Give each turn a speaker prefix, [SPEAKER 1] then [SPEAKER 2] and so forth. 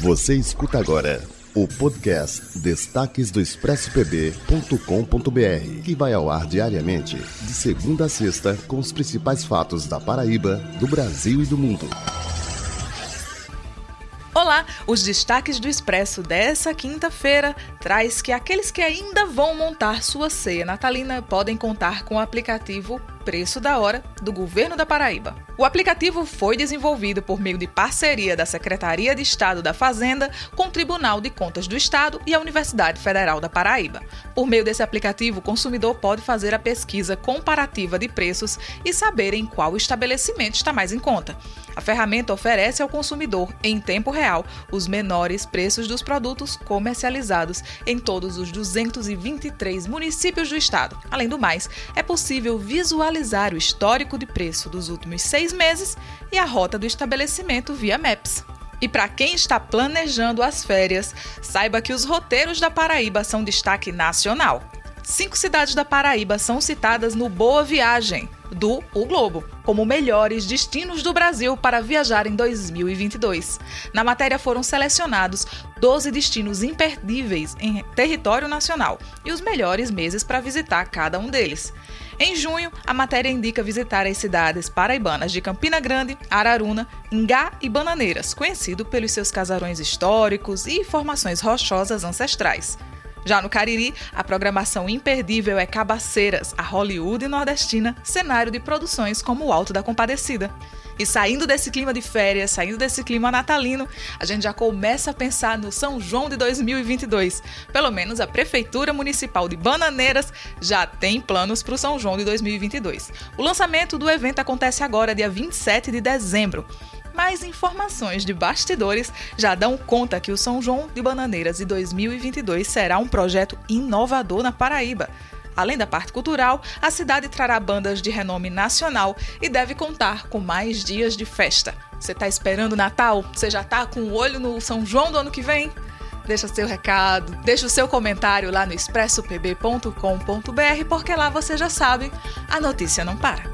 [SPEAKER 1] Você escuta agora o podcast Destaques do ExpressoPB.com.br, que vai ao ar diariamente, de segunda a sexta, com os principais fatos da Paraíba, do Brasil e do mundo.
[SPEAKER 2] Olá, os destaques do Expresso dessa quinta-feira traz que aqueles que ainda vão montar sua ceia natalina podem contar com o aplicativo Preço da Hora do Governo da Paraíba. O aplicativo foi desenvolvido por meio de parceria da Secretaria de Estado da Fazenda com o Tribunal de Contas do Estado e a Universidade Federal da Paraíba. Por meio desse aplicativo, o consumidor pode fazer a pesquisa comparativa de preços e saber em qual estabelecimento está mais em conta. A ferramenta oferece ao consumidor, em tempo real, os menores preços dos produtos comercializados em todos os 223 municípios do estado. Além do mais, é possível visualizar o histórico de preço dos últimos seis meses e a rota do estabelecimento via Maps. E para quem está planejando as férias, saiba que os roteiros da Paraíba são destaque nacional. Cinco cidades da Paraíba são citadas no Boa Viagem, do O Globo, como melhores destinos do Brasil para viajar em 2022. Na matéria foram selecionados 12 destinos imperdíveis em território nacional e os melhores meses para visitar cada um deles. Em junho, a matéria indica visitar as cidades paraibanas de Campina Grande, Araruna, Ingá e Bananeiras, conhecido pelos seus casarões históricos e formações rochosas ancestrais. Já no Cariri, a programação imperdível é Cabaceiras, a Hollywood nordestina, cenário de produções como o Alto da Compadecida. E saindo desse clima de férias, saindo desse clima natalino, a gente já começa a pensar no São João de 2022. Pelo menos a Prefeitura Municipal de Bananeiras já tem planos para o São João de 2022. O lançamento do evento acontece agora, dia 27 de dezembro. Mais informações de bastidores já dão conta que o São João de Bananeiras de 2022 será um projeto inovador na Paraíba. Além da parte cultural, a cidade trará bandas de renome nacional e deve contar com mais dias de festa. Você está esperando Natal? Você já está com o olho no São João do ano que vem? Deixa seu recado, deixa o seu comentário lá no expressopb.com.br, porque lá você já sabe, a notícia não para.